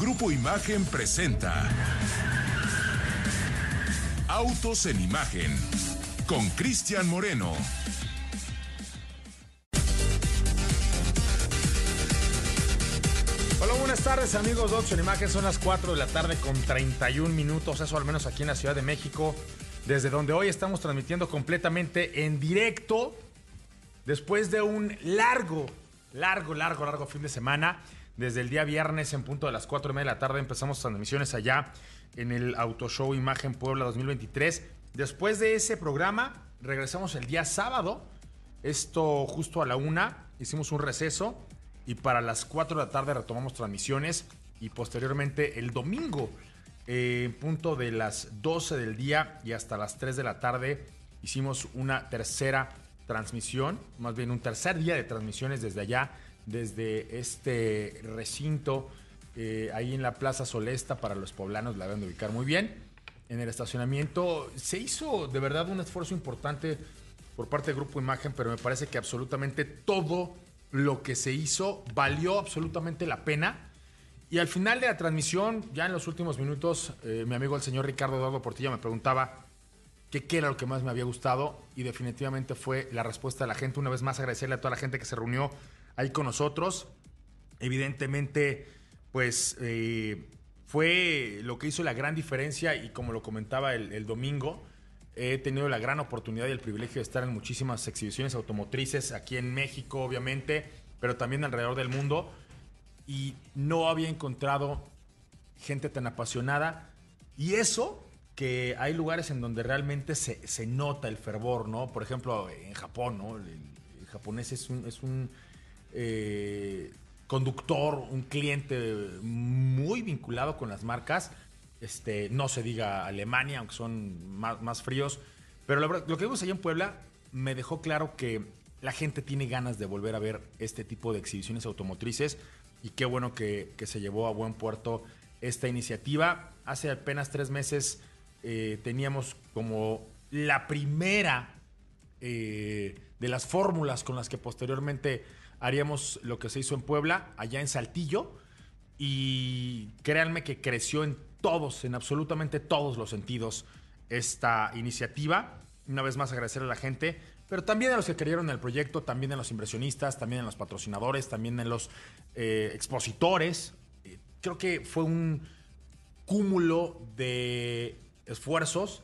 Grupo Imagen presenta Autos en Imagen con Cristian Moreno. Hola, buenas tardes amigos de Autos en Imagen. Son las 4 de la tarde con 31 minutos, eso al menos aquí en la Ciudad de México, desde donde hoy estamos transmitiendo completamente en directo después de un largo, largo, largo, largo fin de semana. Desde el día viernes en punto de las 4 y media de la tarde empezamos transmisiones allá en el Auto Show Imagen Puebla 2023. Después de ese programa regresamos el día sábado, esto justo a la una, hicimos un receso y para las 4 de la tarde retomamos transmisiones y posteriormente el domingo eh, en punto de las 12 del día y hasta las 3 de la tarde hicimos una tercera transmisión, más bien un tercer día de transmisiones desde allá desde este recinto eh, ahí en la Plaza Solesta para los poblanos, la deben de ubicar muy bien. En el estacionamiento se hizo de verdad un esfuerzo importante por parte del Grupo Imagen, pero me parece que absolutamente todo lo que se hizo valió absolutamente la pena. Y al final de la transmisión, ya en los últimos minutos, eh, mi amigo el señor Ricardo Eduardo Portilla me preguntaba qué era lo que más me había gustado y definitivamente fue la respuesta de la gente. Una vez más agradecerle a toda la gente que se reunió ahí con nosotros. Evidentemente, pues eh, fue lo que hizo la gran diferencia y como lo comentaba el, domingo, he tenido la gran oportunidad y el privilegio de estar en muchísimas exhibiciones automotrices aquí en México, obviamente, pero también alrededor del mundo. Y no había encontrado gente tan apasionada. Y eso que hay lugares en donde realmente se, nota el fervor, ¿no? Por ejemplo, en Japón, ¿no? El, japonés es un, es un eh, conductor, un cliente muy vinculado con las marcas. Este, no se diga Alemania, aunque son más, fríos. Pero lo que vimos allá en Puebla me dejó claro que la gente tiene ganas de volver a ver este tipo de exhibiciones automotrices. Y qué bueno que, se llevó a buen puerto esta iniciativa. Hace apenas tres meses eh, teníamos como la primera eh, de las fórmulas con las que posteriormente haríamos lo que se hizo en Puebla, allá en Saltillo, y créanme que creció en todos, en absolutamente todos los sentidos esta iniciativa. Una vez más agradecer a la gente, pero también a los que creyeron en el proyecto, también a los inversionistas, también a los patrocinadores, también a los eh, expositores. Eh, creo que fue un cúmulo de esfuerzos,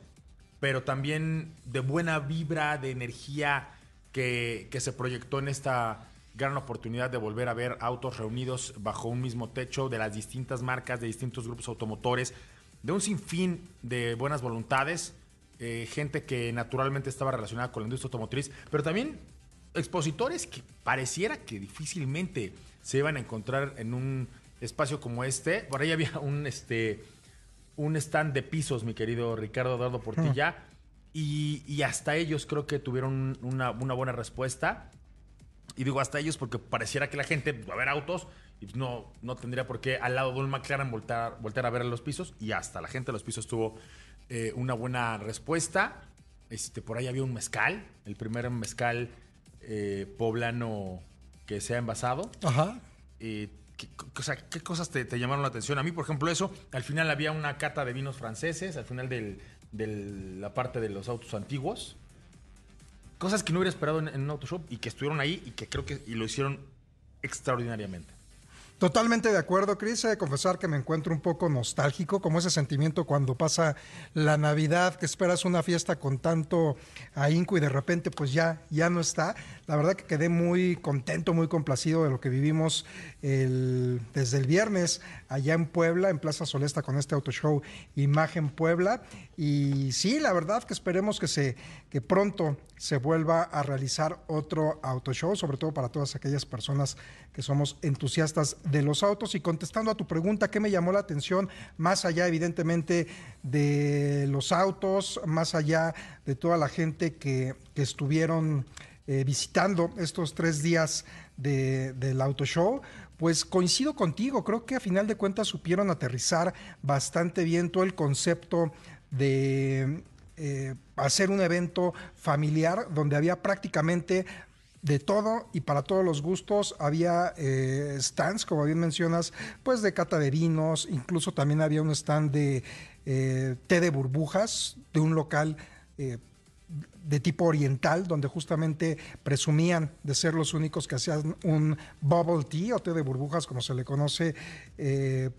pero también de buena vibra, de energía que se proyectó en esta gran oportunidad de volver a ver autos reunidos bajo un mismo techo de las distintas marcas, de distintos grupos automotores, de un sinfín de buenas voluntades, eh, gente que naturalmente estaba relacionada con la industria automotriz, pero también expositores que pareciera que difícilmente se iban a encontrar en un espacio como este. Por ahí había un, este, un stand de pisos, mi querido Ricardo Eduardo Portilla, hmm. y, hasta ellos creo que tuvieron una, una buena respuesta. Y digo hasta ellos porque pareciera que la gente va a ver autos y no, no tendría por qué al lado de un McLaren voltear, voltear a ver los pisos. Y hasta la gente de los pisos tuvo eh, una buena respuesta. Este, por ahí había un mezcal, el primer mezcal eh, poblano que se ha envasado. Ajá. ¿qué, o sea, ¿qué cosas te, llamaron la atención? A mí, por ejemplo, eso. Al final había una cata de vinos franceses, al final de la parte de los autos antiguos cosas que no hubiera esperado en, un Autoshop y que estuvieron ahí y que creo que y lo hicieron extraordinariamente. Totalmente de acuerdo, Cris. He de confesar que me encuentro un poco nostálgico, como ese sentimiento cuando pasa la Navidad, que esperas una fiesta con tanto ahínco y de repente pues ya, ya no está. La verdad que quedé muy contento, muy complacido de lo que vivimos desde el viernes allá en Puebla, en Plaza Solesta con este auto show Imagen Puebla. Y sí, la verdad que esperemos que, se, que pronto se vuelva a realizar otro auto show, sobre todo para todas aquellas personas que somos entusiastas de los autos. Y contestando a tu pregunta, ¿qué me llamó la atención? Más allá, evidentemente, de los autos, más allá de toda la gente que, estuvieron eh, visitando estos tres días del auto show, pues coincido contigo, creo que a final de cuentas supieron aterrizar bastante bien todo el concepto de eh, hacer un evento familiar donde había prácticamente de todo y para todos los gustos. Había eh, stands, como bien mencionas, pues de cata de vinos, incluso también había un stand de té de burbujas de un local de tipo oriental, donde justamente presumían de ser los únicos que hacían un bubble tea o té de burbujas, como se le conoce,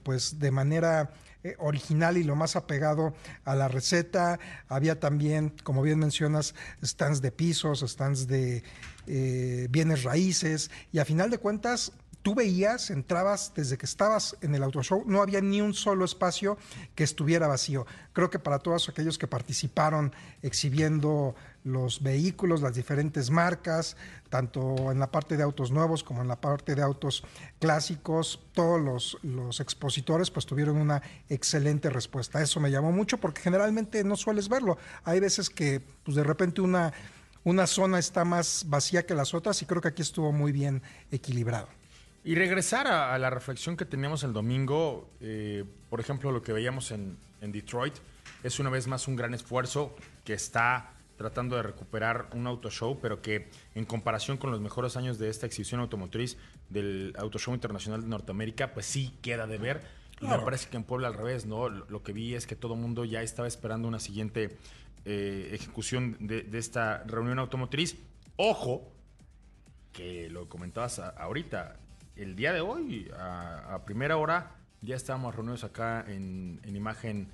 pues de manera original y lo más apegado a la receta. Había también, como bien mencionas, stands de pisos, stands de eh, bienes raíces y a final de cuentas tú veías, entrabas desde que estabas en el auto show, no había ni un solo espacio que estuviera vacío. Creo que para todos aquellos que participaron exhibiendo los vehículos, las diferentes marcas, tanto en la parte de autos nuevos como en la parte de autos clásicos, todos los, los expositores pues tuvieron una excelente respuesta. Eso me llamó mucho porque generalmente no sueles verlo. Hay veces que pues de repente una una zona está más vacía que las otras y creo que aquí estuvo muy bien equilibrado. Y regresar a, la reflexión que teníamos el domingo, eh, por ejemplo, lo que veíamos en, Detroit, es una vez más un gran esfuerzo que está tratando de recuperar un auto show, pero que en comparación con los mejores años de esta exhibición automotriz del Auto Show Internacional de Norteamérica, pues sí queda de ver. Y me parece que en Puebla al revés, ¿no? Lo que vi es que todo el mundo ya estaba esperando una siguiente eh, ejecución de, esta reunión automotriz. Ojo, que lo comentabas ahorita, el día de hoy, a, primera hora, ya estábamos reunidos acá en, en imagen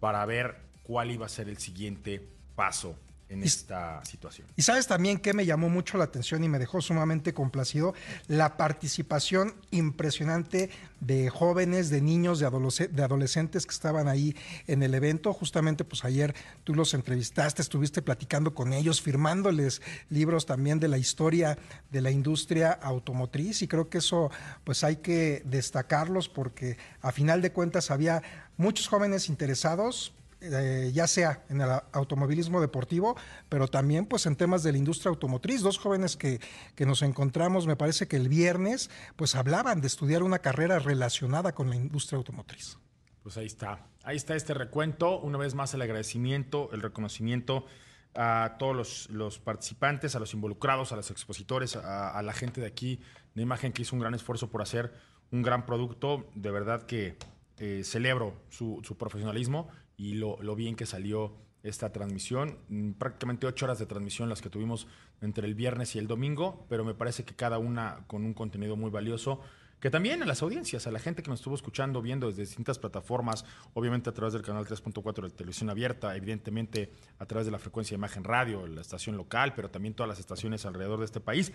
para ver cuál iba a ser el siguiente paso en esta situación. Y sabes también que me llamó mucho la atención y me dejó sumamente complacido la participación impresionante de jóvenes, de niños, de, adolescentes que estaban ahí en el evento. Justamente, pues ayer tú los entrevistaste, estuviste platicando con ellos, firmándoles libros también de la historia de la industria automotriz y creo que eso pues hay que destacarlos porque a final de cuentas había muchos jóvenes interesados, eh, ya sea en el automovilismo deportivo, pero también pues en temas de la industria automotriz. Dos jóvenes que, que, nos encontramos, me parece que el viernes, pues hablaban de estudiar una carrera relacionada con la industria automotriz. Pues ahí está, ahí está este recuento. Una vez más el agradecimiento, el reconocimiento a todos los, participantes, a los involucrados, a los expositores, a, la gente de aquí de imagen que hizo un gran esfuerzo por hacer un gran producto. De verdad que eh, celebro su, su profesionalismo y lo, bien que salió esta transmisión. Mm, prácticamente ocho horas de transmisión las que tuvimos entre el viernes y el domingo, pero me parece que cada una con un contenido muy valioso. Que también a las audiencias, a la gente que nos estuvo escuchando, viendo desde distintas plataformas, obviamente a través del canal 3.4 de televisión abierta, evidentemente a través de la frecuencia de imagen radio, la estación local, pero también todas las estaciones alrededor de este país.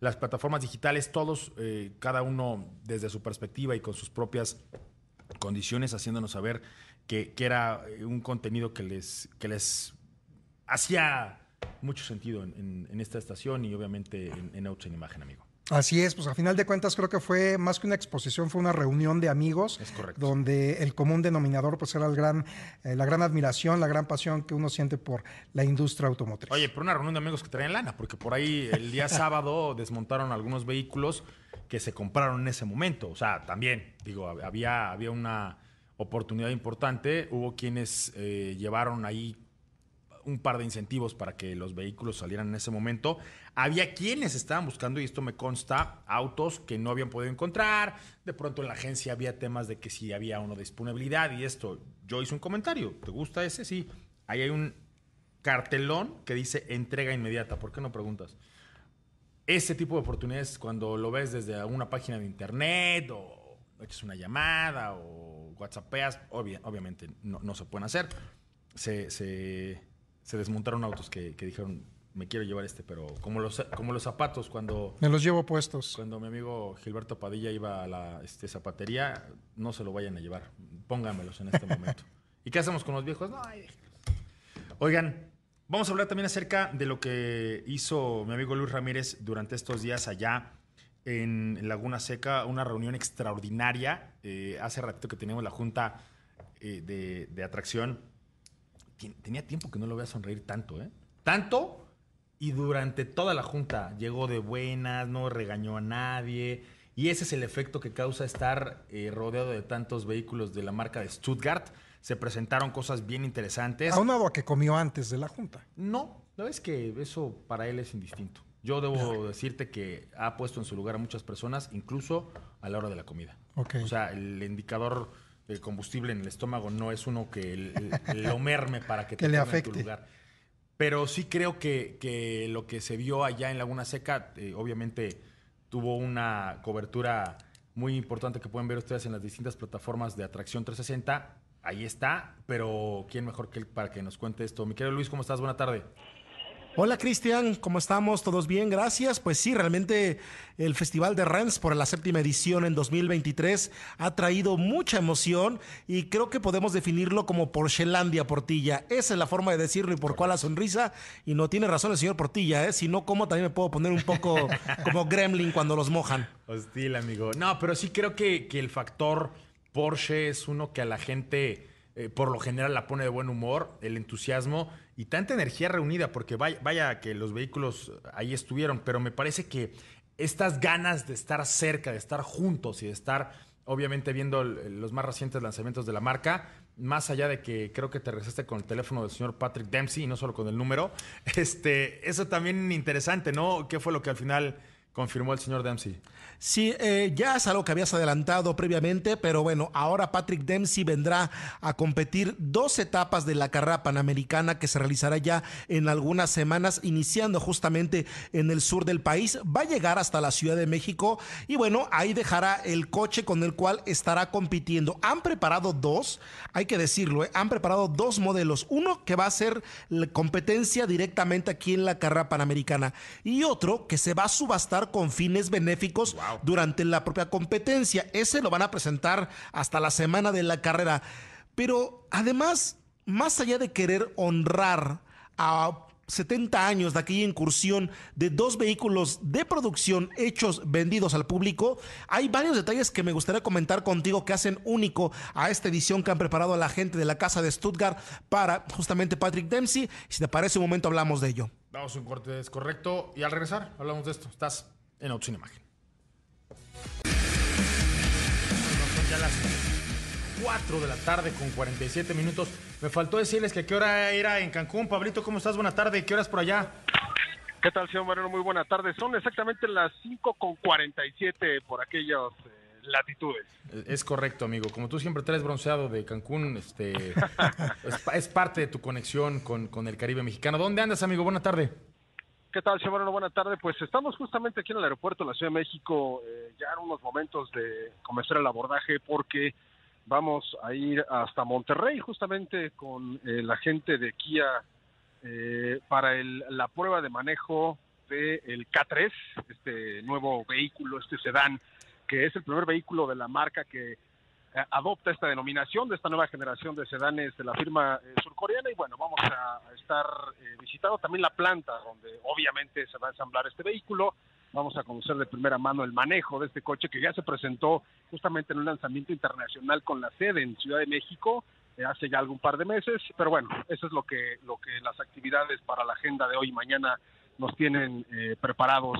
Las plataformas digitales, todos, eh, cada uno desde su perspectiva y con sus propias condiciones, haciéndonos saber que, era eh, un contenido que les, que les hacía mucho sentido en, esta estación y obviamente en, en Autos en Imagen, amigo. Así es, pues a final de cuentas creo que fue más que una exposición, fue una reunión de amigos, es correcto. donde el común denominador pues era el gran, eh, la gran admiración, la gran pasión que uno siente por la industria automotriz. Oye, pero una reunión de amigos que traían lana, porque por ahí el día sábado desmontaron algunos vehículos que se compraron en ese momento, o sea, también, digo, había, había una oportunidad importante. Hubo quienes eh, llevaron ahí un par de incentivos para que los vehículos salieran en ese momento. Había quienes estaban buscando, y esto me consta, autos que no habían podido encontrar. De pronto en la agencia había temas de que si había uno de disponibilidad y esto. Yo hice un comentario. ¿Te gusta ese? Sí. Ahí hay un cartelón que dice entrega inmediata. ¿Por qué no preguntas? Ese tipo de oportunidades, cuando lo ves desde una página de internet o echas una llamada o whatsappeas, obviamente no, se pueden hacer. Se, se, desmontaron autos que, dijeron, me quiero llevar este, pero como los, como los zapatos cuando... Me los llevo puestos. Cuando mi amigo Gilberto Padilla iba a la este, zapatería, no se lo vayan a llevar, póngamelos en este momento. ¿Y qué hacemos con los viejos? No, Oigan, vamos a hablar también acerca de lo que hizo mi amigo Luis Ramírez durante estos días allá en Laguna Seca una reunión extraordinaria. Eh, hace ratito que teníamos la junta eh, de, atracción. Tenía tiempo que no lo veía sonreír tanto, ¿eh? Tanto y durante toda la junta llegó de buenas, no regañó a nadie. Y ese es el efecto que causa estar eh, rodeado de tantos vehículos de la marca de Stuttgart. Se presentaron cosas bien interesantes. Aunado a que comió antes de la junta. No, la verdad es que eso para él es indistinto. Yo debo decirte que ha puesto en su lugar a muchas personas, incluso a la hora de la comida. O sea, el indicador del combustible en el estómago no es uno que lo merme para que, te le afecte. En tu lugar. Pero sí creo que, lo que se vio allá en Laguna Seca, eh, obviamente tuvo una cobertura muy importante que pueden ver ustedes en las distintas plataformas de Atracción 360. Ahí está, pero ¿quién mejor que él para que nos cuente esto? Mi querido Luis, ¿cómo estás? Buena tarde. Hola Cristian, ¿cómo estamos? ¿Todos bien? Gracias. Pues sí, realmente el Festival de Rennes por la séptima edición en 2023 ha traído mucha emoción y creo que podemos definirlo como Porchelandia Portilla. Esa es la forma de decirlo y por cuál la sonrisa. Y no tiene razón el señor Portilla, ¿eh? sino como también me puedo poner un poco como gremlin cuando los mojan. Hostil, amigo. No, pero sí creo que, que el factor Porsche es uno que a la gente eh, por lo general la pone de buen humor, el entusiasmo y tanta energía reunida, porque vaya, vaya, que los vehículos ahí estuvieron, pero me parece que estas ganas de estar cerca, de estar juntos y de estar, obviamente, viendo los más recientes lanzamientos de la marca, más allá de que creo que te regresaste con el teléfono del señor Patrick Dempsey y no solo con el número, este, eso también interesante, ¿no? ¿Qué fue lo que al final confirmó el señor Dempsey? Sí, eh, ya es algo que habías adelantado previamente, pero bueno, ahora Patrick Dempsey vendrá a competir dos etapas de la carrera panamericana que se realizará ya en algunas semanas, iniciando justamente en el sur del país. Va a llegar hasta la Ciudad de México y bueno, ahí dejará el coche con el cual estará compitiendo. Han preparado dos, hay que decirlo, eh, han preparado dos modelos. Uno que va a ser competencia directamente aquí en la carrera panamericana y otro que se va a subastar con fines benéficos durante la propia competencia. Ese lo van a presentar hasta la semana de la carrera. Pero además, más allá de querer honrar a 70 años de aquella incursión de dos vehículos de producción hechos, vendidos al público, hay varios detalles que me gustaría comentar contigo que hacen único a esta edición que han preparado la gente de la casa de Stuttgart para justamente Patrick Dempsey. Si te parece un momento hablamos de ello. Vamos un corte, es correcto. Y al regresar hablamos de esto. Estás en Auto Imagen. ya las 4 de la tarde con 47 minutos. Me faltó decirles que a qué hora era en Cancún. Pablito, ¿cómo estás? Buena tarde. ¿Qué horas por allá? ¿Qué tal, señor Moreno? Muy buena tarde. Son exactamente las 5 con 47 por aquellas eh, latitudes. Es correcto, amigo. Como tú siempre traes bronceado de Cancún, este, es, parte de tu conexión con, con el Caribe mexicano. ¿Dónde andas, amigo? Buena tarde. ¿Qué tal, Moreno? Buena tarde. Pues estamos justamente aquí en el aeropuerto de la Ciudad de México, eh, ya en unos momentos de comenzar el abordaje, porque vamos a ir hasta Monterrey justamente con eh, la gente de Kia eh, para el, la prueba de manejo del K3, este nuevo vehículo, este sedán, que es el primer vehículo de la marca que eh, adopta esta denominación de esta nueva generación de sedanes de la firma eh, surcoreana y bueno, vamos a, estar eh, visitando también la planta donde obviamente se va a ensamblar este vehículo. Vamos a conocer de primera mano el manejo de este coche que ya se presentó justamente en un lanzamiento internacional con la sede en Ciudad de México hace ya algún par de meses, pero bueno, eso es lo que lo que las actividades para la agenda de hoy y mañana nos tienen preparados,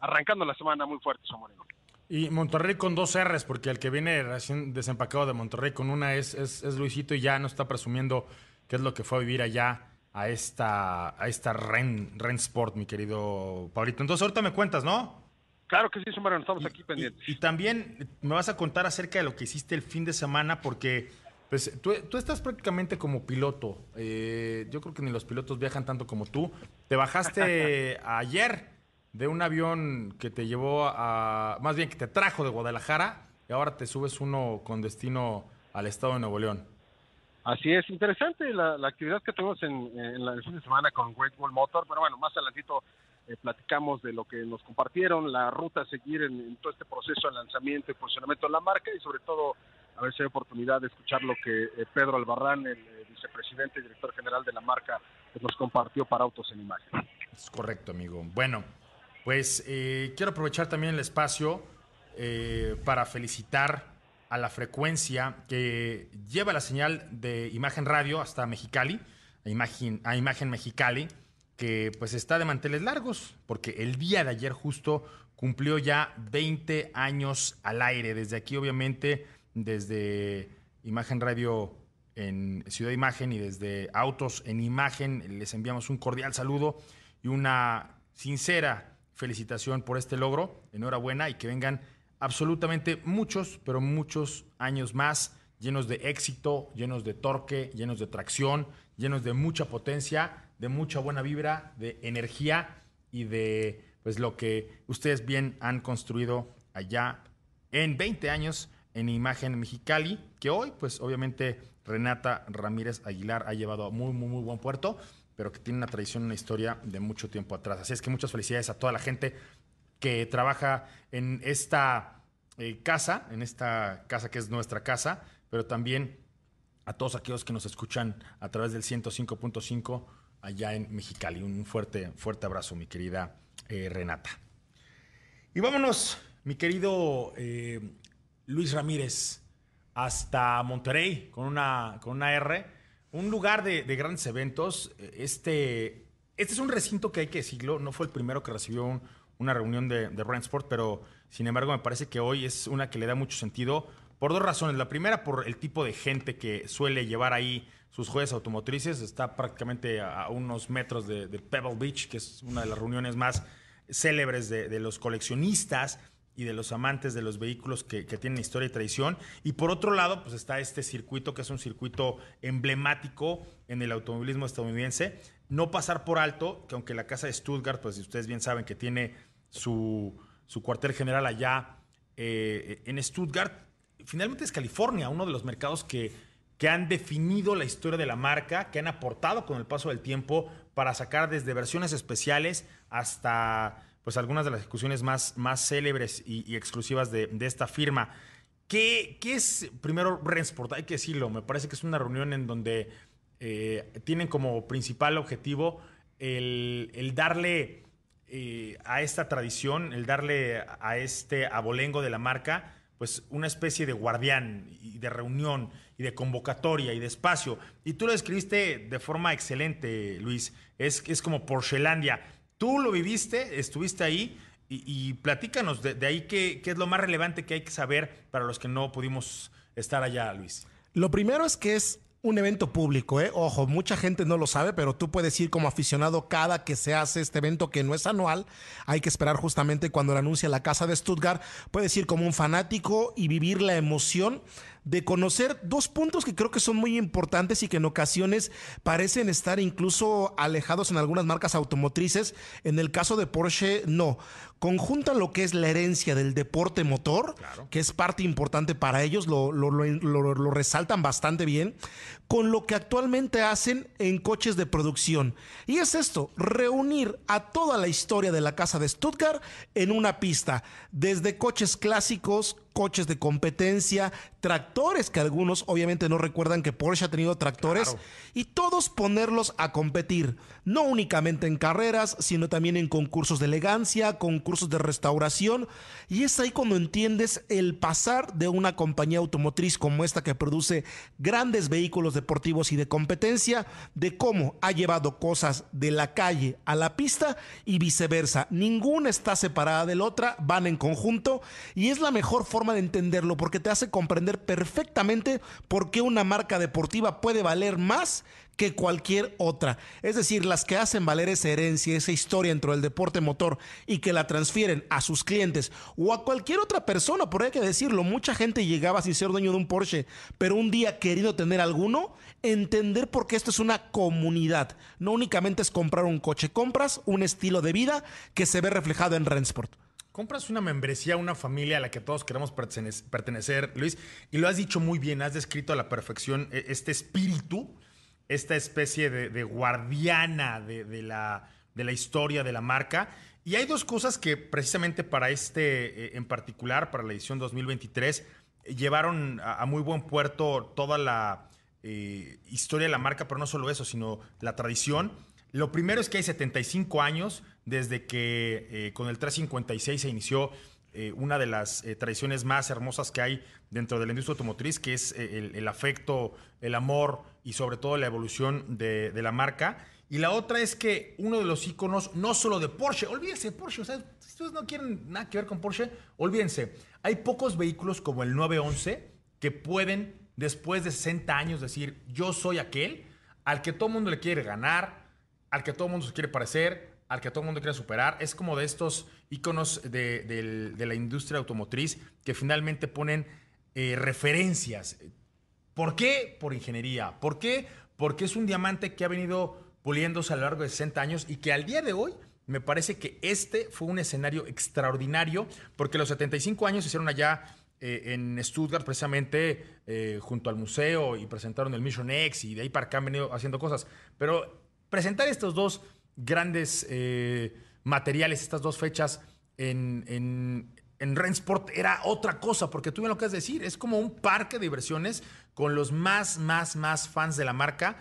arrancando la semana muy fuerte, Somoreno. Y Monterrey con dos R's, porque el que viene recién desempacado de Monterrey con una es, es, Luisito y ya no está presumiendo qué es lo que fue a vivir allá a esta, a esta Ren, Ren Sport, mi querido Pablito. Entonces ahorita me cuentas, ¿no? Claro que sí, Somero, estamos aquí pendientes. Y, también me vas a contar acerca de lo que hiciste el fin de semana, porque pues, tú, tú estás prácticamente como piloto. Eh, yo creo que ni los pilotos viajan tanto como tú. Te bajaste ayer de un avión que te llevó a, más bien que te trajo de Guadalajara y ahora te subes uno con destino al estado de Nuevo León. Así es, interesante la, actividad que tuvimos en, en, la, el fin de semana con Great Wall Motor, pero bueno, más adelantito eh, platicamos de lo que nos compartieron, la ruta a seguir en, todo este proceso de lanzamiento y posicionamiento de la marca y sobre todo a ver si hay oportunidad de escuchar lo que eh, Pedro Albarrán, el eh, vicepresidente y director general de la marca, pues, nos compartió para Autos en Imagen. Es correcto, amigo. Bueno, pues eh, quiero aprovechar también el espacio eh, para felicitar a la frecuencia que lleva la señal de Imagen Radio hasta Mexicali, a Imagen, Mexicali, que pues está de manteles largos, porque el día de ayer justo cumplió ya 20 años al aire. Desde aquí, obviamente, desde Imagen Radio en Ciudad Imagen y desde Autos en Imagen, les enviamos un cordial saludo y una sincera felicitación por este logro, enhorabuena y que vengan absolutamente muchos, pero muchos años más llenos de éxito, llenos de torque, llenos de tracción, llenos de mucha potencia, de mucha buena vibra, de energía y de pues lo que ustedes bien han construido allá en 20 años en Imagen Mexicali, que hoy pues obviamente Renata Ramírez Aguilar ha llevado a muy muy muy buen puerto, pero que tiene una tradición, una historia de mucho tiempo atrás. Así es que muchas felicidades a toda la gente que trabaja en esta eh, casa, en esta casa que es nuestra casa, pero también a todos aquellos que nos escuchan a través del 105.5 allá en Mexicali. Un fuerte, fuerte abrazo, mi querida eh, Renata. Y vámonos, mi querido eh, Luis Ramírez, hasta Monterrey con una, con una R. Un lugar de, grandes eventos. Este, este es un recinto que hay que decirlo, no fue el primero que recibió una reunión de, de pero sin embargo me parece que hoy es una que le da mucho sentido por dos razones. La primera, por el tipo de gente que suele llevar ahí sus joyas automotrices. Está prácticamente a, unos metros de, Pebble Beach, que es una de las reuniones más célebres de, los coleccionistas y de los amantes de los vehículos que, tienen historia y tradición. Y por otro lado, pues está este circuito, que es un circuito emblemático en el automovilismo estadounidense. No pasar por alto, que aunque la casa de Stuttgart, pues ustedes bien saben que tiene su, cuartel general allá eh, en Stuttgart, finalmente es California, uno de los mercados que, que han definido la historia de la marca, que han aportado con el paso del tiempo para sacar desde versiones especiales hasta pues algunas de las ejecuciones más, más célebres y, exclusivas de, esta firma. ¿Qué, ¿Qué, es, primero, Rensport? Hay que decirlo, me parece que es una reunión en donde eh, tienen como principal objetivo el, darle eh, a esta tradición, el darle a este abolengo de la marca, pues una especie de guardián y de reunión y de convocatoria y de espacio. Y tú lo describiste de forma excelente, Luis. Es, es como Porschelandia. Tú lo viviste, estuviste ahí y, platícanos de, ahí qué, qué es lo más relevante que hay que saber para los que no pudimos estar allá, Luis. Lo primero es que es un evento público, ¿eh? Ojo, mucha gente no lo sabe, pero tú puedes ir como aficionado cada que se hace este evento que no es anual. Hay que esperar justamente cuando lo anuncia la Casa de Stuttgart. Puedes ir como un fanático y vivir la emoción de conocer dos puntos que creo que son muy importantes y que en ocasiones parecen estar incluso alejados en algunas marcas automotrices. En el caso de Porsche, no. Conjuntan lo que es la herencia del deporte motor, que es parte importante para ellos, lo, lo resaltan bastante bien, con lo que actualmente hacen en coches de producción. Y es esto, reunir a toda la historia de la casa de Stuttgart en una pista, desde coches clásicos, coches de competencia, tractores que algunos obviamente no recuerdan que Porsche ha tenido tractores y todos ponerlos a competir, no únicamente en carreras, sino también en concursos de elegancia, concursos de restauración y es ahí cuando entiendes el pasar de una compañía automotriz como esta que produce grandes vehículos deportivos y de competencia, de cómo ha llevado cosas de la calle a la pista y viceversa. Ninguna está separada de la otra, van en conjunto y es la mejor forma de entenderlo porque te hace comprender perfectamente por qué una marca deportiva puede valer más que cualquier otra. Es decir, las que hacen valer esa herencia, esa historia dentro del deporte motor y que la transfieren a sus clientes o a cualquier otra persona, por hay que decirlo, mucha gente llegaba sin ser dueño de un Porsche, pero un día queriendo tener alguno, entender por qué esto es una comunidad. No únicamente es comprar un coche, compras un estilo de vida que se ve reflejado en Rensport compras una membresía una familia a la que todos queremos pertenecer, Luis, y lo has dicho muy bien, has descrito a la perfección e, este espíritu, esta especie de, guardiana de, la, de la historia de la marca. Y hay dos cosas que precisamente para este eh, en particular, para la edición 2023, llevaron a, muy buen puerto toda la eh, historia de la marca, pero no solo eso, sino la tradición. Lo primero es que hay 75 años desde que eh, con el 356 se inició eh, una de las eh, tradiciones más hermosas que hay dentro de la industria automotriz, que es el, afecto, el amor y sobre todo la evolución de, la marca. Y la otra es que uno de los iconos, no solo de Porsche, olvídense Porsche, o sea, si ustedes no quieren nada que ver con Porsche, olvídense. Hay pocos vehículos como el 911 que pueden, después de 60 años, decir, yo soy aquel al que todo el mundo le quiere ganar, al que todo el mundo se quiere parecer, al que todo el mundo quiere superar. Es como de estos iconos de, la industria automotriz que finalmente ponen eh, referencias. ¿Por qué? Por ingeniería. ¿Por qué? Porque es un diamante que ha venido puliéndose a lo largo de 60 años y que al día de hoy me parece que este fue un escenario extraordinario porque los 75 años se hicieron allá eh, en Stuttgart precisamente eh, junto al museo y presentaron el Mission X y de ahí para acá han venido haciendo cosas. Pero presentar estos dos grandes eh, materiales, estas dos fechas en, en, en Rensport era otra cosa, porque tú bien lo que has decir, es como un parque de diversiones con los más, más, más fans de la marca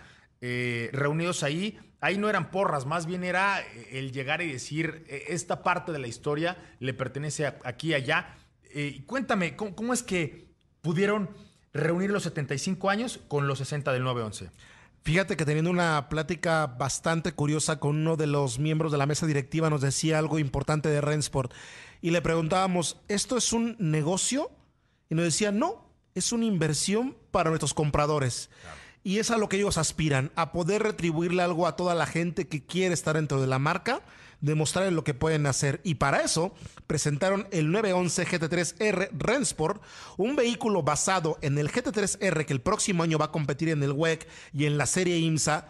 reunidos ahí. Ahí no eran porras, más bien era el llegar y decir, esta parte de la historia le pertenece aquí y allá eh, cuéntame, ¿cómo, es que pudieron reunir los 75 años con los 60 del 911? Fíjate que teniendo una plática bastante curiosa con uno de los miembros de la mesa directiva nos decía algo importante de Rensport y le preguntábamos, ¿esto es un negocio? Y nos decía, no, es una inversión para nuestros compradores. Y es a lo que ellos aspiran, a poder retribuirle algo a toda la gente que quiere estar dentro de la marca demostrar lo que pueden hacer. Y para eso presentaron el 911 GT3R Rensport, un vehículo basado en el GT3R que el próximo año va a competir en el WEC y en la serie IMSA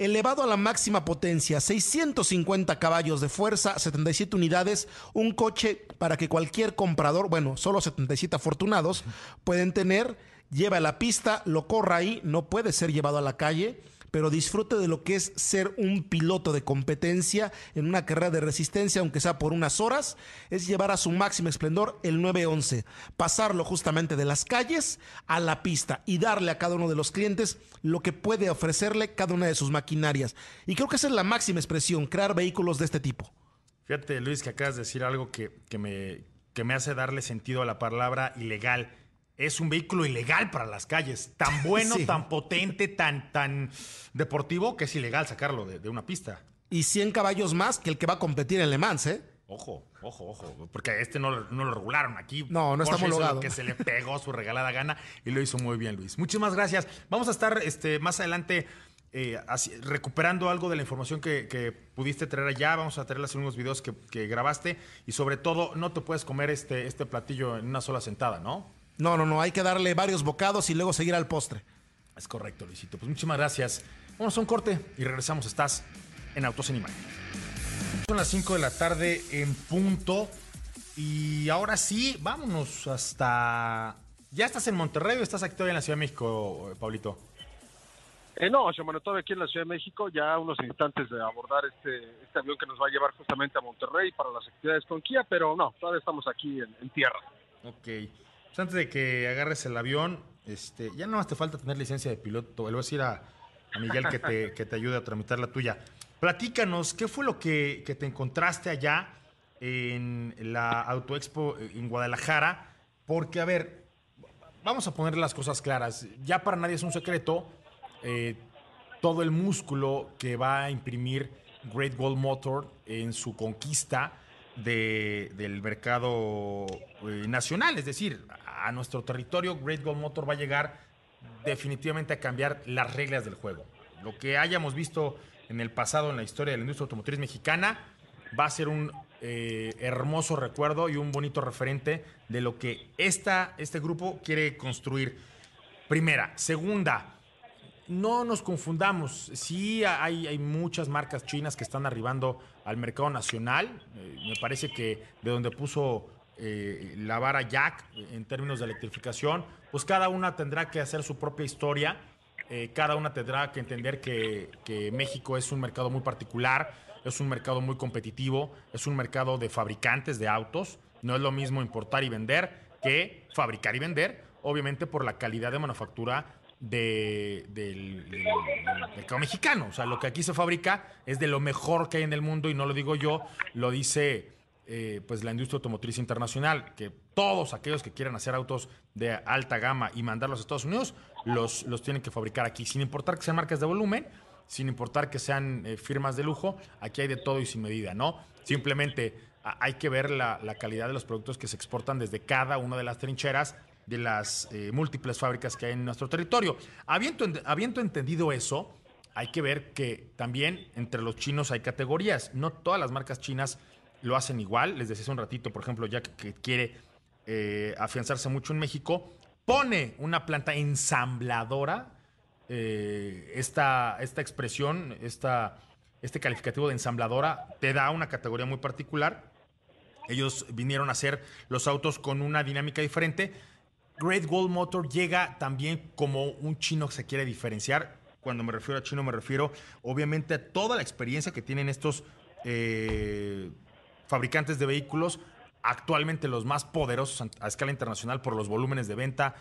elevado a la máxima potencia, 650 caballos de fuerza, 77 unidades, un coche para que cualquier comprador, bueno, solo 77 afortunados, pueden tener, lleva a la pista, lo corra ahí, no puede ser llevado a la calle pero disfrute de lo que es ser un piloto de competencia en una carrera de resistencia, aunque sea por unas horas, es llevar a su máximo esplendor el 911, pasarlo justamente de las calles a la pista y darle a cada uno de los clientes lo que puede ofrecerle cada una de sus maquinarias. Y creo que esa es la máxima expresión, crear vehículos de este tipo. Fíjate, Luis, que acabas de decir algo que, me, que me hace darle sentido a la palabra ilegal es un vehículo ilegal para las calles. Tan bueno, tan potente, tan, tan deportivo que es ilegal sacarlo de, una pista. Y 100 caballos más que el que va a competir en Le Mans, ¿eh? Ojo, ojo, ojo. Porque este no, lo regularon aquí. No, no está homologado. que se le pegó su regalada gana y lo hizo muy bien, Luis. Muchísimas gracias. Vamos a estar este, más adelante eh, recuperando algo de la información que, pudiste traer allá. Vamos a traerles unos videos que, que, grabaste. Y sobre todo, no te puedes comer este, este platillo en una sola sentada, ¿no? No, no, no, hay que darle varios bocados y luego seguir al postre. Es correcto, Luisito. Pues muchísimas gracias. Vamos a un corte y regresamos. Estás en Autos en Imagen. Son las 5 de la tarde en punto. Y ahora sí, vámonos hasta. ¿Ya estás en Monterrey o estás aquí todavía en la Ciudad de México, Pablito? Eh, no, yo bueno, todavía aquí en la Ciudad de México, ya unos instantes de abordar este, este avión que nos va a llevar justamente a Monterrey para las actividades con Kia, pero no, todavía estamos aquí en, en tierra. Ok. Pues antes de que agarres el avión, este, ya no más te falta tener licencia de piloto. Le voy a decir a, Miguel que te, que te ayude a tramitar la tuya. Platícanos, ¿qué fue lo que, te encontraste allá en la Auto Expo en Guadalajara? Porque, a ver, vamos a poner las cosas claras. Ya para nadie es un secreto eh, todo el músculo que va a imprimir Great Wall Motor en su conquista del mercado eh, nacional, es decir, a nuestro territorio, Great Gold Motor va a llegar definitivamente a cambiar las reglas del juego. Lo que hayamos visto en el pasado en la historia de la industria automotriz mexicana va a ser un eh, hermoso recuerdo y un bonito referente de lo que esta, este grupo quiere construir. Primera. Segunda, no nos confundamos. Sí, hay, hay, muchas marcas chinas que están arribando al mercado nacional. Eh, me parece que de donde puso eh, la vara Jack en términos de electrificación, pues cada una tendrá que hacer su propia historia. Eh, cada una tendrá que entender que, que México es un mercado muy particular, es un mercado muy competitivo, es un mercado de fabricantes de autos. No es lo mismo importar y vender que fabricar y vender, obviamente por la calidad de manufactura del, mercado mexicano. O sea, lo que aquí se fabrica es de lo mejor que hay en el mundo y no lo digo yo, lo dice eh, pues la industria automotriz internacional, que todos aquellos que quieran hacer autos de alta gama y mandarlos a Estados Unidos, los, los tienen que fabricar aquí, sin importar que sean marcas de volumen, sin importar que sean eh, firmas de lujo, aquí hay de todo y sin medida, ¿no? Simplemente hay que ver la, la calidad de los productos que se exportan desde cada una de las trincheras de las eh, múltiples fábricas que hay en nuestro territorio. Habiendo, habiendo entendido eso, hay que ver que también entre los chinos hay categorías. No todas las marcas chinas lo hacen igual. Les decía hace un ratito, por ejemplo, ya que quiere eh, afianzarse mucho en México, pone una planta ensambladora. Eh, esta, esta expresión, esta, este calificativo de ensambladora, te da una categoría muy particular. Ellos vinieron a hacer los autos con una dinámica diferente. Great Wall Motor llega también como un chino que se quiere diferenciar. Cuando me refiero a chino, me refiero obviamente a toda la experiencia que tienen estos eh, fabricantes de vehículos, actualmente los más poderosos a escala internacional por los volúmenes de venta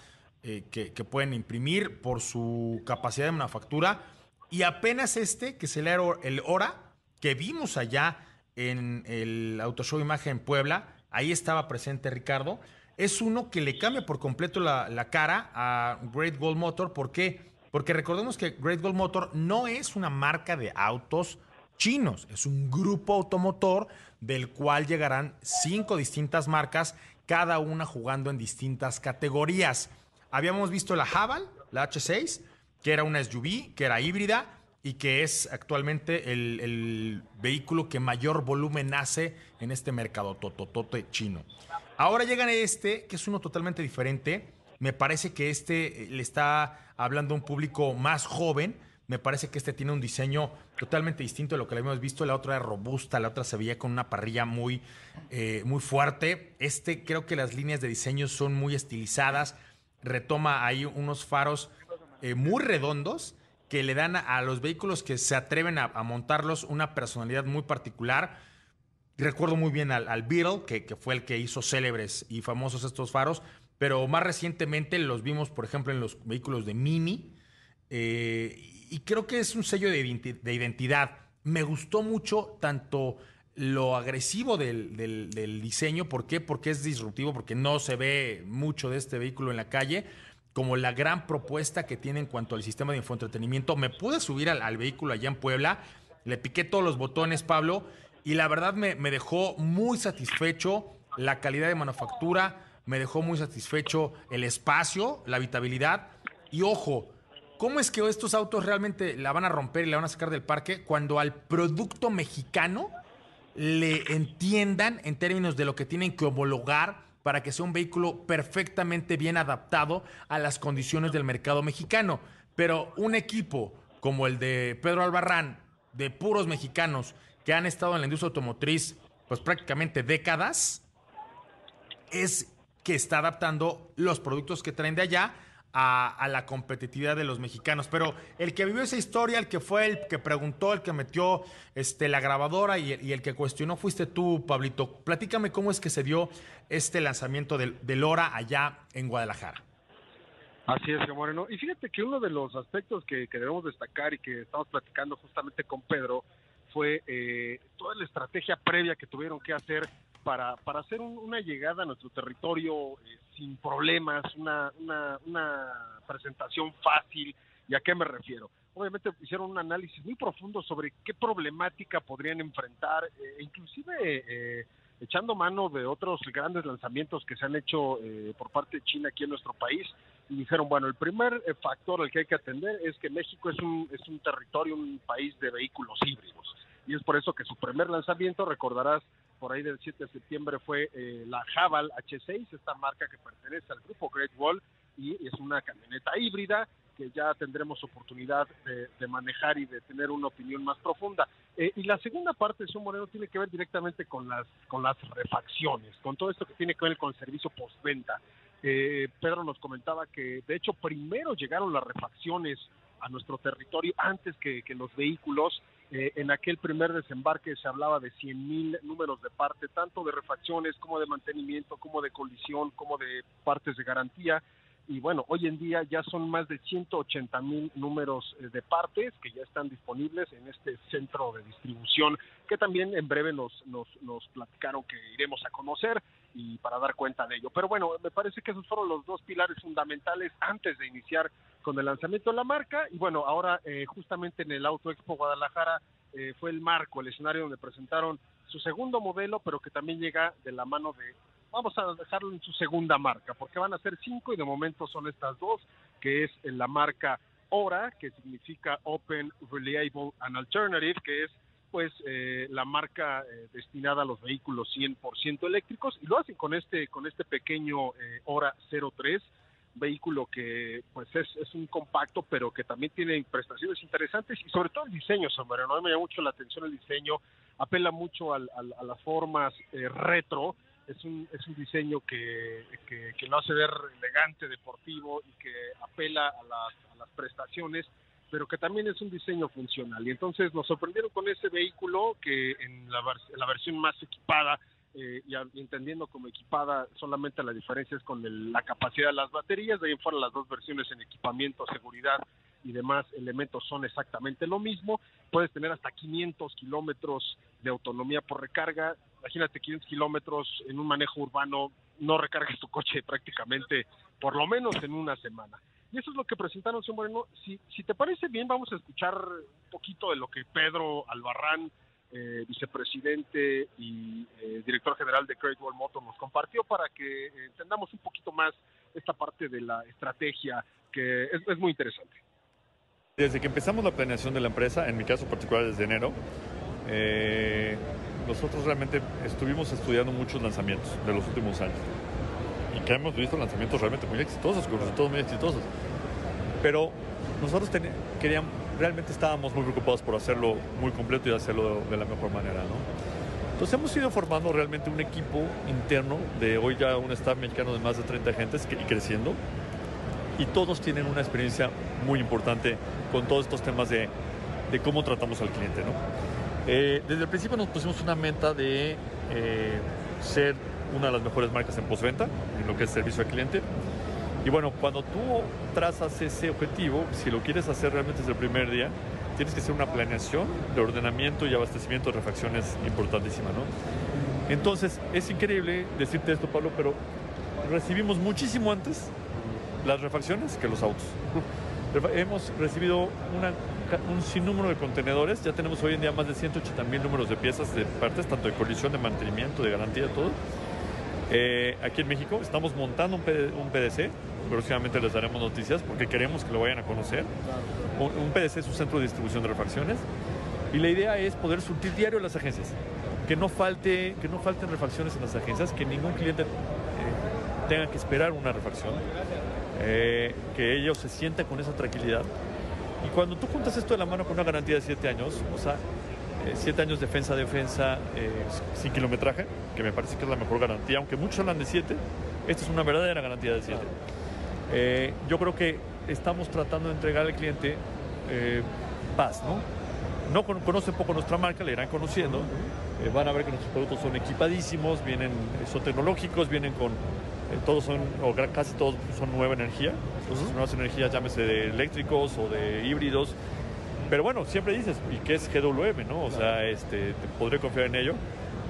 eh, que, pueden imprimir, por su capacidad de manufactura. Y apenas este, que es el, el Hora, que vimos allá en el Auto Show Imagen en Puebla, ahí estaba presente Ricardo, es uno que le cambia por completo la, cara a Great Gold Motor. ¿Por qué? Porque recordemos que Great Gold Motor no es una marca de autos chinos, es un grupo automotor del cual llegarán cinco distintas marcas, cada una jugando en distintas categorías. Habíamos visto la Haval, la H6, que era una SUV, que era híbrida y que es actualmente el, vehículo que mayor volumen hace en este mercado tototote chino. Ahora llegan este, que es uno totalmente diferente. Me parece que este le está hablando a un público más joven, me parece que este tiene un diseño totalmente distinto de lo que le habíamos visto. La otra era robusta, la otra se veía con una parrilla muy, eh, muy fuerte. Este creo que las líneas de diseño son muy estilizadas. Retoma ahí unos faros eh, muy redondos que le dan a, los vehículos que se atreven a, montarlos una personalidad muy particular. Recuerdo muy bien al, Beetle, que, fue el que hizo célebres y famosos estos faros, pero más recientemente los vimos, por ejemplo, en los vehículos de Mini. Eh, y creo que es un sello de, identidad. Me gustó mucho tanto lo agresivo del, diseño, ¿por qué? Porque es disruptivo, porque no se ve mucho de este vehículo en la calle, como la gran propuesta que tiene en cuanto al sistema de infoentretenimiento. Me pude subir al, vehículo allá en Puebla, le piqué todos los botones, Pablo, y la verdad me, me dejó muy satisfecho la calidad de manufactura, me dejó muy satisfecho el espacio, la habitabilidad, y ojo, ¿Cómo es que estos autos realmente la van a romper y la van a sacar del parque cuando al producto mexicano le entiendan en términos de lo que tienen que homologar para que sea un vehículo perfectamente bien adaptado a las condiciones del mercado mexicano? Pero un equipo como el de Pedro Albarrán, de puros mexicanos que han estado en la industria automotriz pues prácticamente décadas, es que está adaptando los productos que traen de allá a, la competitividad de los mexicanos. Pero el que vivió esa historia, el que fue el que preguntó, el que metió este, la grabadora y, el que cuestionó fuiste tú, Pablito. Platícame cómo es que se dio este lanzamiento del, del Hora allá en Guadalajara. Así es, Moreno. Y fíjate que uno de los aspectos que, debemos destacar y que estamos platicando justamente con Pedro fue eh, toda la estrategia previa que tuvieron que hacer para, para hacer una llegada a nuestro territorio eh, sin problemas, una, una, presentación fácil. ¿Y a qué me refiero? Obviamente hicieron un análisis muy profundo sobre qué problemática podrían enfrentar, e inclusive eh, echando mano de otros grandes lanzamientos que se han hecho eh, por parte de China aquí en nuestro país. Y dijeron, bueno, el primer factor al que hay que atender es que México es un, es un territorio, un país de vehículos híbridos. Y es por eso que su primer lanzamiento, recordarás, por ahí del 7 de septiembre fue eh, la Haval H6, esta marca que pertenece al grupo Great Wall y es una camioneta híbrida que ya tendremos oportunidad de, manejar y de tener una opinión más profunda. Eh, y la segunda parte de su Moreno tiene que ver directamente con las con las refacciones, con todo esto que tiene que ver con el servicio postventa. Eh, Pedro nos comentaba que de hecho primero llegaron las refacciones a nuestro territorio antes que los vehículos eh, en aquel primer desembarque se hablaba de 100.000 números de parte, tanto de refacciones como de mantenimiento, como de colisión, como de partes de garantía. Y bueno, hoy en día ya son más de 180 mil números eh, de partes que ya están disponibles en este centro de distribución que también en breve nos, nos, nos platicaron que iremos a conocer y para dar cuenta de ello. Pero bueno, me parece que esos fueron los dos pilares fundamentales antes de iniciar con el lanzamiento de la marca y bueno, ahora eh, justamente en el Auto Expo Guadalajara eh, fue el marco, el escenario donde presentaron su segundo modelo, pero que también llega de la mano de, vamos a dejarlo en su segunda marca, porque van a ser cinco y de momento son estas dos, que es la marca ORA, que significa Open, Reliable and Alternative, que es pues eh, la marca eh, destinada a los vehículos 100% eléctricos y lo hacen con este con este pequeño eh, Hora 03 vehículo que pues es, es, un compacto pero que también tiene prestaciones interesantes y sobre todo el diseño sombrero no me llama mucho la atención el diseño apela mucho al, al, a las formas retro es un, es un diseño que, que, que, lo hace ver elegante, deportivo y que apela a las, prestaciones pero que también es un diseño funcional. Y entonces nos sorprendieron con ese vehículo que en la, en la versión más equipada, eh, y entendiendo como equipada, solamente la diferencia es con el, la capacidad de las baterías, de ahí en fuera las dos versiones en equipamiento, seguridad y demás elementos son exactamente lo mismo. Puedes tener hasta 500 kilómetros de autonomía por recarga. Imagínate 500 kilómetros en un manejo urbano, no recargas tu coche prácticamente por lo menos en una semana. Y eso es lo que presentaron, señor Moreno. Si, si te parece bien, vamos a escuchar un poquito de lo que Pedro Albarrán, eh, vicepresidente y eh, director general de Great Wall Motor, nos compartió para que entendamos un poquito más esta parte de la estrategia, que es, es muy interesante. Desde que empezamos la planeación de la empresa, en mi caso particular desde enero, eh, nosotros realmente estuvimos estudiando muchos lanzamientos de los últimos años y que hemos visto lanzamientos realmente muy exitosos, con resultados muy exitosos. Pero nosotros queríamos, realmente estábamos muy preocupados por hacerlo muy completo y hacerlo de la mejor manera. Entonces hemos ido formando realmente un equipo interno de hoy ya un staff mexicano de más de 30 agentes y creciendo. Y todos tienen una experiencia muy importante con todos estos temas de, cómo tratamos al cliente. Eh, desde el principio nos pusimos una meta de eh, ser una de las mejores marcas en postventa, en lo que es servicio al cliente. Y bueno, cuando tú trazas ese objetivo, si lo quieres hacer realmente desde el primer día, tienes que hacer una planeación de ordenamiento y abastecimiento de refacciones importantísima, ¿no? Entonces, es increíble decirte esto, Pablo, pero recibimos muchísimo antes las refacciones que los autos. Hemos recibido una, un sinnúmero de contenedores, ya tenemos hoy en día más de 180 mil números de piezas de partes, tanto de colisión, de mantenimiento, de garantía, todo. Eh, aquí en México estamos montando un, PDC, próximamente les daremos noticias porque queremos que lo vayan a conocer. Un, PDC es un centro de distribución de refacciones. Y la idea es poder surtir diario las agencias, que no, falte, que no falten refacciones en las agencias, que ningún cliente eh, tenga que esperar una refacción, eh, que ellos se sientan con esa tranquilidad. Y cuando tú juntas esto de la mano con una garantía de 7 años, o sea, eh, siete años defensa, defensa eh, sin kilometraje, que me parece que es la mejor garantía, aunque muchos hablan de siete, esta es una verdadera garantía de siete. Eh, yo creo que estamos tratando de entregar al cliente paz, ¿no? No conocen poco nuestra marca, la irán conociendo, van a ver que nuestros productos son equipadísimos, vienen, son tecnológicos, vienen con, todos son, o casi todos son nueva energía, entonces nuevas energías, llámese de eléctricos o de híbridos, pero bueno, siempre dices, ¿y qué es GWM? ¿no? O sea, este, ¿podré confiar en ello?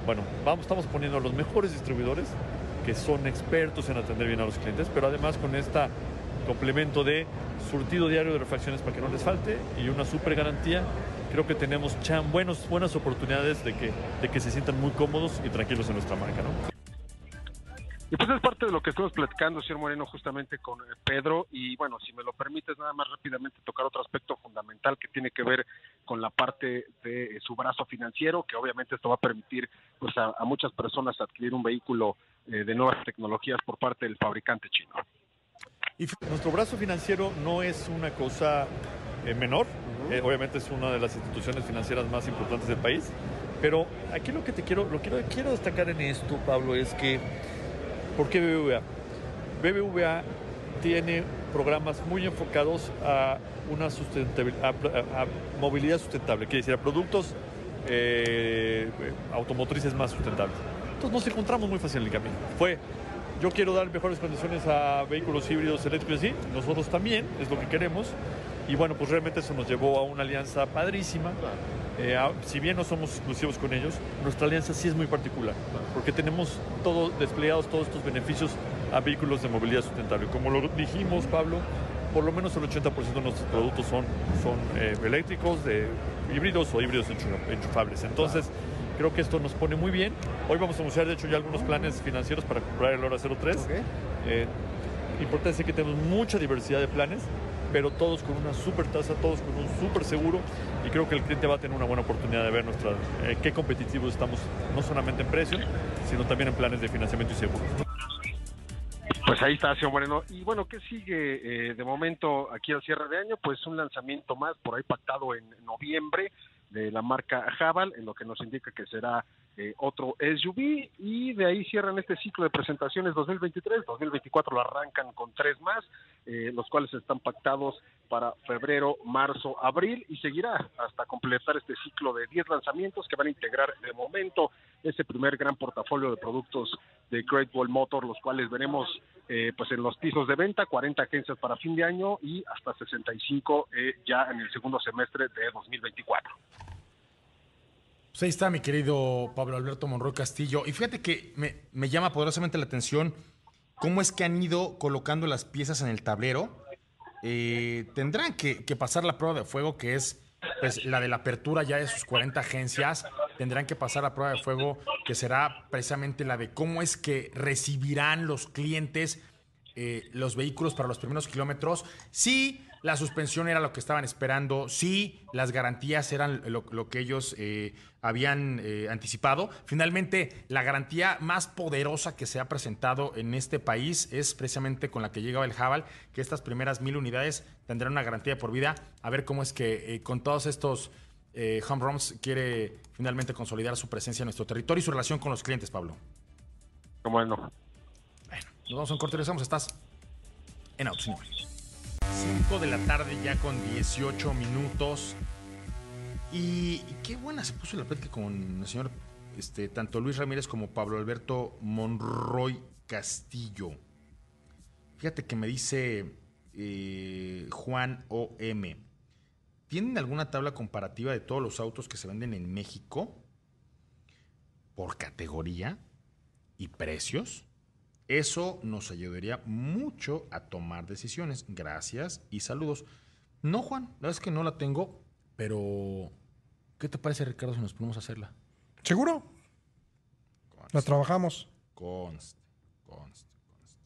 Bueno, vamos, estamos poniendo a los mejores distribuidores que son expertos en atender bien a los clientes, pero además con este complemento de surtido diario de refacciones para que no les falte y una super garantía, creo que tenemos buenos, buenas oportunidades de que, de que se sientan muy cómodos y tranquilos en nuestra marca. ¿no? Y pues es parte de lo que estamos platicando, señor Moreno, justamente con eh, Pedro. Y bueno, si me lo permites, nada más rápidamente tocar otro aspecto fundamental que tiene que ver con la parte de su brazo financiero, que obviamente esto va a permitir pues a, muchas personas adquirir un vehículo eh, de nuevas tecnologías por parte del fabricante chino. Y nuestro brazo financiero no es una cosa eh, menor, obviamente es una de las instituciones financieras más importantes del país, pero aquí lo que te quiero, lo quiero, quiero destacar en esto, Pablo, es que ¿Por qué BBVA? BBVA tiene programas muy enfocados a una a, movilidad sustentable, quiere decir a productos eh, automotrices más sustentables. Entonces nos encontramos muy fácil en el camino. Fue, yo quiero dar mejores condiciones a vehículos híbridos eléctricos y nosotros también, es lo que queremos. Y bueno, pues realmente eso nos llevó a una alianza padrísima. Eh, si bien no somos exclusivos con ellos, nuestra alianza sí es muy particular, porque tenemos todo, desplegados todos estos beneficios a vehículos de movilidad sustentable. Como lo dijimos, Pablo, por lo menos el 80% de nuestros productos son, son eh, eléctricos, de híbridos o híbridos enchufables. Entonces, creo que esto nos pone muy bien. Hoy vamos a anunciar, de hecho, ya algunos planes financieros para comprar el Hora 03. Eh, importante es que tenemos mucha diversidad de planes pero todos con una super tasa, todos con un super seguro y creo que el cliente va a tener una buena oportunidad de ver nuestra, eh, qué competitivos estamos, no solamente en precio, sino también en planes de financiamiento y seguro. Pues ahí está, señor Moreno. Y bueno, ¿qué sigue eh, de momento aquí al cierre de año? Pues un lanzamiento más por ahí pactado en noviembre de la marca Javal, en lo que nos indica que será eh, otro SUV y de ahí cierran este ciclo de presentaciones 2023, 2024 lo arrancan con tres más, eh, los cuales están pactados para febrero, marzo, abril y seguirá hasta completar este ciclo de 10 lanzamientos que van a integrar de momento ese primer gran portafolio de productos de Great Wall Motor, los cuales veremos eh, pues en los pisos de venta, 40 agencias para fin de año y hasta 65 ya en el segundo semestre de 2024. Pues ahí está mi querido Pablo Alberto Monroy Castillo. Y fíjate que me, llama poderosamente la atención cómo es que han ido colocando las piezas en el tablero. Eh, tendrán que, pasar la prueba de fuego, que es pues, la de la apertura ya de sus 40 agencias. Tendrán que pasar la prueba de fuego, que será precisamente la de cómo es que recibirán los clientes eh, los vehículos para los primeros kilómetros. Sí, la suspensión era lo que estaban esperando, sí, las garantías eran lo, que ellos eh, habían eh, anticipado. Finalmente, la garantía más poderosa que se ha presentado en este país es precisamente con la que llegaba el Jabal, que estas primeras mil unidades tendrán una garantía por vida. A ver cómo es que eh, con todos estos home runs quiere finalmente consolidar su presencia en nuestro territorio y su relación con los clientes, Pablo. Bueno. Bueno, nos vamos a un corte regresamos. Estás en Autos 5 de la tarde ya con 18 minutos. Y, qué buena se puso la plática con el señor, este, tanto Luis Ramírez como Pablo Alberto Monroy Castillo. Fíjate que me dice eh, Juan OM. ¿Tienen alguna tabla comparativa de todos los autos que se venden en México por categoría y precios? Eso nos ayudaría mucho a tomar decisiones. Gracias y saludos. No, Juan, la verdad es que no la tengo, pero ¿qué te parece, Ricardo, si nos ponemos a hacerla? ¿Seguro? La trabajamos. Conste, conste, conste.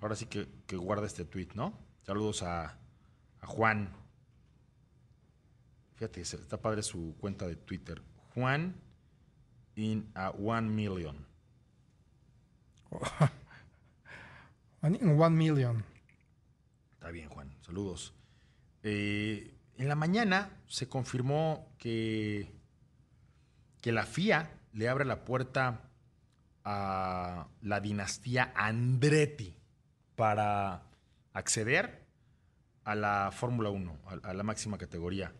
Ahora sí que, guarda este tweet, ¿no? Saludos a, Juan. Fíjate, está padre su cuenta de Twitter. Juan in a one million. one million. Está bien, Juan. Saludos. Eh, en la mañana se confirmó que, que la FIA le abre la puerta a la dinastía Andretti para acceder a la Fórmula 1, a, la máxima categoría.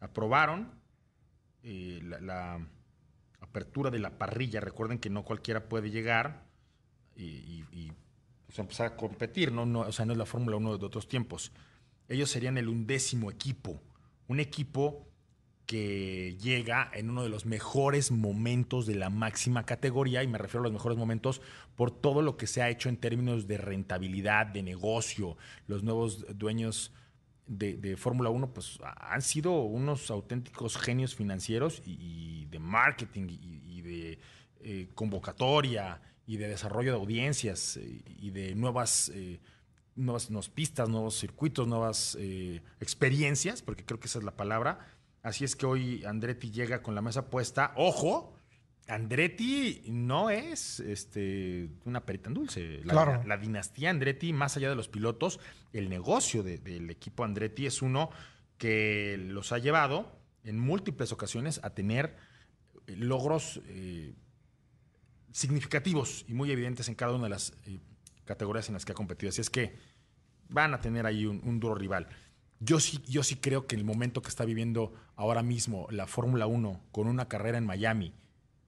Aprobaron eh, la, apertura de la parrilla. Recuerden que no cualquiera puede llegar y, empezar a competir, ¿no? ¿no? O sea, no es la Fórmula 1 de otros tiempos. Ellos serían el undécimo equipo, un equipo que llega en uno de los mejores momentos de la máxima categoría, y me refiero a los mejores momentos por todo lo que se ha hecho en términos de rentabilidad, de negocio. Los nuevos dueños de, Fórmula 1 pues, han sido unos auténticos genios financieros y, de marketing y, de eh, convocatoria y de desarrollo de audiencias eh, y de nuevas, eh, nuevas, pistas, nuevos circuitos, nuevas eh, experiencias, porque creo que esa es la palabra. Así es que hoy Andretti llega con la mesa puesta. ¡Ojo! Andretti no es este, una perita en dulce. La, la, dinastía Andretti, más allá de los pilotos, el negocio del equipo Andretti es uno que los ha llevado en múltiples ocasiones a tener logros significativos y muy evidentes en cada una de las eh, categorías en las que ha competido. Así es que van a tener ahí un, duro rival. Yo sí, yo sí creo que el momento que está viviendo ahora mismo la Fórmula 1 con una carrera en Miami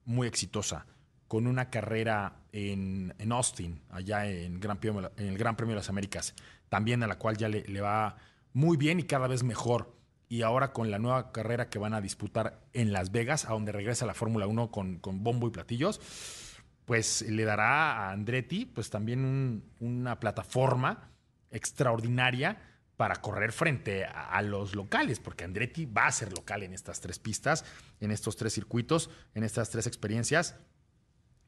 muy exitosa, con una carrera en, Austin, allá en, Gran Premio, en, el Gran Premio de las Américas, también a la cual ya le, va muy bien y cada vez mejor. Y ahora con la nueva carrera que van a disputar en Las Vegas, a donde regresa la Fórmula 1 con, con bombo y platillos pues le dará a Andretti pues también una plataforma extraordinaria para correr frente a, los locales, porque Andretti va a ser local en estas tres pistas, en estos tres circuitos, en estas tres experiencias.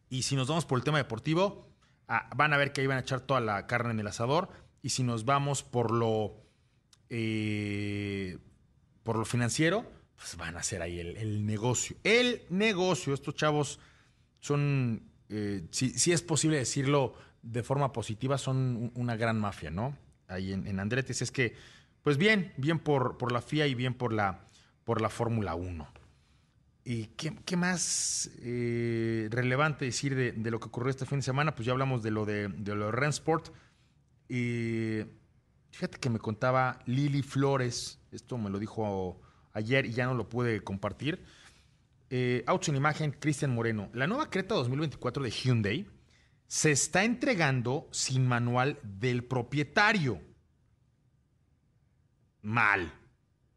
Y si nos vamos por el tema deportivo, ah, van a ver que ahí van a echar toda la carne en el asador. Y si nos vamos por lo eh, por lo financiero, pues van a hacer ahí el, el negocio. El negocio, estos chavos son, eh, si, es posible decirlo de forma positiva, son un- una gran mafia, ¿no? Ahí en, en. Es que, pues bien, bien por, la FIA y bien por la, Fórmula 1. ¿Y qué, más eh, relevante decir de, lo que ocurrió este fin de semana? Pues ya hablamos de lo de, de lo Rensport. Y fíjate que me contaba Lili Flores, esto me lo dijo ayer y ya no lo pude compartir. Eh, Autos en imagen, Cristian Moreno. La nueva Creta 2024 de Hyundai se está entregando sin manual del propietario. Mal.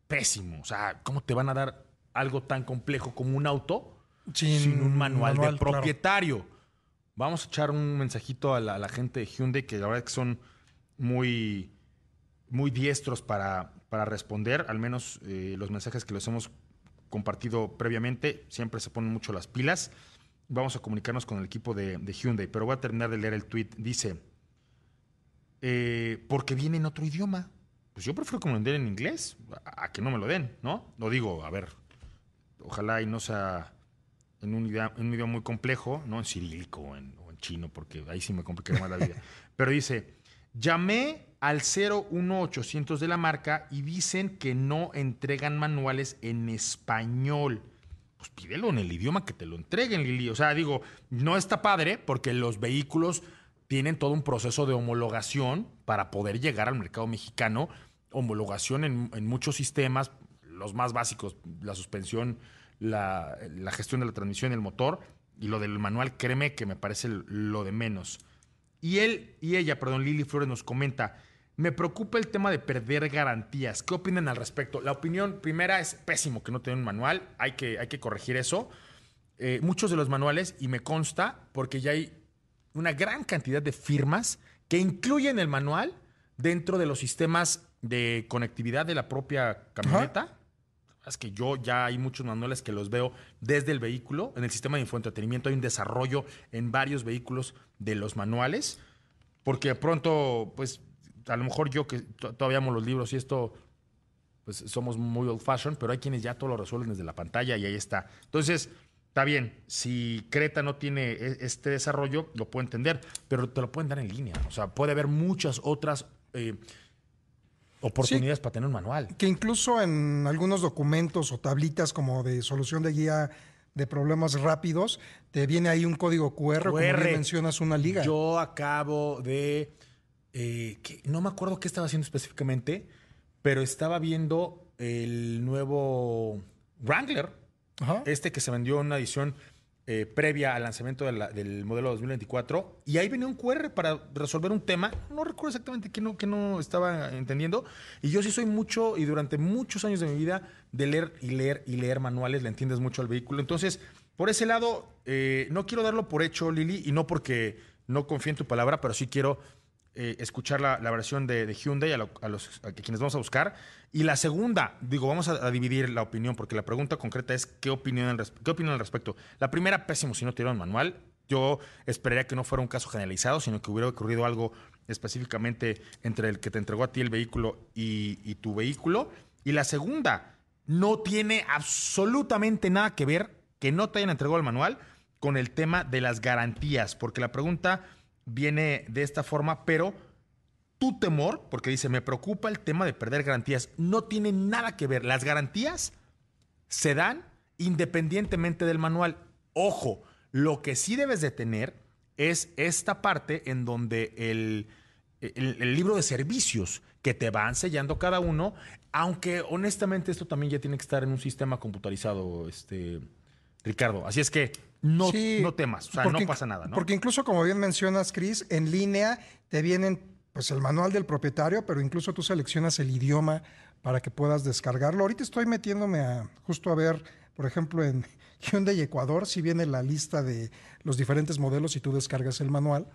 Pésimo. O sea, ¿cómo te van a dar algo tan complejo como un auto Sin sin, un manual, manual, de claro. propietario? Vamos a echar un mensajito a la, a la gente de Hyundai, que la verdad es que son muy, muy diestros para, para responder, al menos eh, los mensajes que les hemos compartido previamente, siempre se ponen mucho las pilas. Vamos a comunicarnos con el equipo de, de Hyundai, pero voy a terminar de leer el tweet. Dice, eh, porque viene en otro idioma. Pues yo prefiero que me lo den en inglés, a, a que no me lo den, ¿no? No digo, a ver, ojalá y no sea en un idioma, en un idioma muy complejo, no en cirílico o en, o en chino, porque ahí sí me complicaría más la vida. Pero dice, llamé al 01800 de la marca y dicen que no entregan manuales en español. Pues pídelo en el idioma que te lo entreguen, Lili. O sea, digo, no está padre porque los vehículos tienen todo un proceso de homologación para poder llegar al mercado mexicano. Homologación en, muchos sistemas, los más básicos, la suspensión, la, la gestión de la transmisión el motor. Y lo del manual, créeme que me parece lo de menos. Y él y ella, perdón, Lili Flores nos comenta, me preocupa el tema de perder garantías. ¿Qué opinan al respecto? La opinión primera es pésimo que no tengan un manual, hay que, hay que corregir eso. Eh, muchos de los manuales, y me consta, porque ya hay una gran cantidad de firmas que incluyen el manual dentro de los sistemas de conectividad de la propia camioneta. Es que yo ya hay muchos manuales que los veo desde el vehículo. En el sistema de infoentretenimiento hay un desarrollo en varios vehículos de los manuales. Porque pronto, pues, a lo mejor yo que to- todavía amo los libros y esto, pues somos muy old fashion, pero hay quienes ya todo lo resuelven desde la pantalla y ahí está. Entonces, está bien, si Creta no tiene e- este desarrollo, lo puedo entender, pero te lo pueden dar en línea. O sea, puede haber muchas otras eh, oportunidades para tener un manual. Que incluso en algunos documentos o tablitas como de solución de guía de problemas rápidos, te viene ahí un código QR, como bien QR. mencionas, una liga. Yo acabo de. eh, que- no me acuerdo qué estaba haciendo específicamente, pero estaba viendo el nuevo Wrangler, Ajá. este que se vendió en una edición eh, previa al lanzamiento de la- del modelo 2024, y ahí venía un QR para resolver un tema. No recuerdo exactamente qué no, qué no estaba entendiendo. Y yo sí soy mucho, y durante muchos años de mi vida, de leer y leer y leer manuales, le entiendes mucho al vehículo. Entonces, por ese lado, eh, no quiero darlo por hecho, Lili, y no porque no confíe en tu palabra, pero sí quiero eh, escuchar la, versión de, Hyundai a, lo- a los a quienes vamos a buscar. Y la segunda, digo, vamos a, dividir la opinión, porque la pregunta concreta es ¿qué opinión, qué al respecto? La primera, pésimo si no tiraron manual. Yo esperaría que no fuera un caso generalizado, sino que hubiera ocurrido algo específicamente entre el que te entregó a ti el vehículo y, y tu vehículo. Y la segunda, no tiene absolutamente nada que ver que no te hayan entregado el manual con el tema de las garantías, porque la pregunta viene de esta forma, pero tu temor, porque dice, me preocupa el tema de perder garantías, no tiene nada que ver. Las garantías se dan independientemente del manual. Ojo, lo que sí debes de tener es esta parte en donde el, libro de servicios que te van sellando cada uno, aunque honestamente esto también ya tiene que estar en un sistema computarizado, este, Ricardo. Así es que no, Sí, no temas, o sea, porque no pasa nada, ¿no? Porque incluso, como bien mencionas, Chris, en línea te vienen pues el manual del propietario, pero incluso tú seleccionas el idioma para que puedas descargarlo. Ahorita estoy metiéndome a justo a ver, por ejemplo, en Hyundai Ecuador, si viene la lista de los diferentes modelos y tú descargas el manual.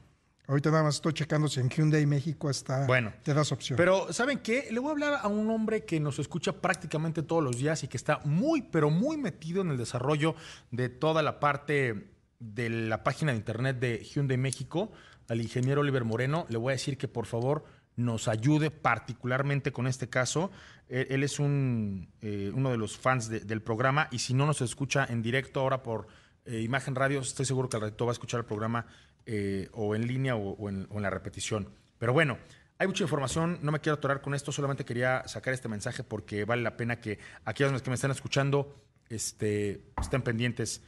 Ahorita nada más estoy checando si en Hyundai México está, Bueno, te das opción. Pero, ¿saben qué? Le voy a hablar a un hombre que nos escucha prácticamente todos los días y que está muy, pero muy metido en el desarrollo de toda la parte de la página de internet de Hyundai México, al ingeniero Oliver Moreno. Le voy a decir que por favor nos ayude particularmente con este caso. Él, es un, eh, uno de los fans de- del programa y si no nos escucha en directo ahora por eh, Imagen Radio, estoy seguro que al ratito va a escuchar el programa eh, o en línea o, o en, o en la repetición. Pero bueno, hay mucha información, no me quiero atorar con esto, solamente quería sacar este mensaje porque vale la pena que aquellos que me están escuchando este, estén pendientes.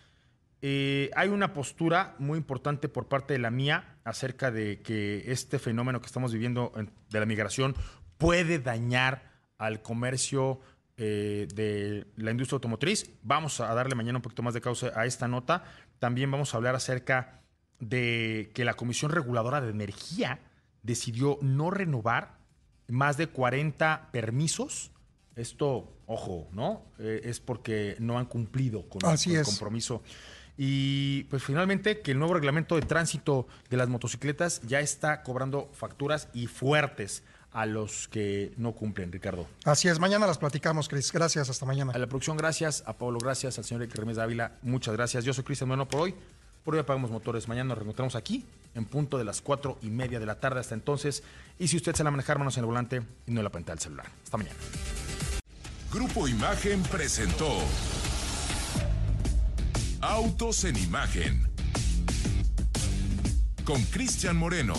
Eh, hay una postura muy importante por parte de la mía acerca de que este fenómeno que estamos viviendo en- de la migración puede dañar al comercio eh, de la industria automotriz. Vamos a darle mañana un poquito más de causa a esta nota. También vamos a hablar acerca de que la Comisión Reguladora de Energía decidió no renovar más de 40 permisos. Esto, ojo, ¿no? Eh, es porque no han cumplido con, Así con el compromiso. Y pues finalmente que el nuevo reglamento de tránsito de las motocicletas ya está cobrando facturas y fuertes a los que no cumplen, Ricardo. Así es, mañana las platicamos, Cris. Gracias, hasta mañana. A la producción, gracias. A Pablo, gracias. Al señor Remes Dávila, muchas gracias. Yo soy Cristian Bueno por hoy. Por hoy apagamos motores. Mañana nos reencontramos aquí en punto de las cuatro y media de la tarde. Hasta entonces. Y si usted se la manejar, manos en el volante y no en la pantalla del celular. Hasta mañana. Grupo Imagen presentó Autos en Imagen con Cristian Moreno.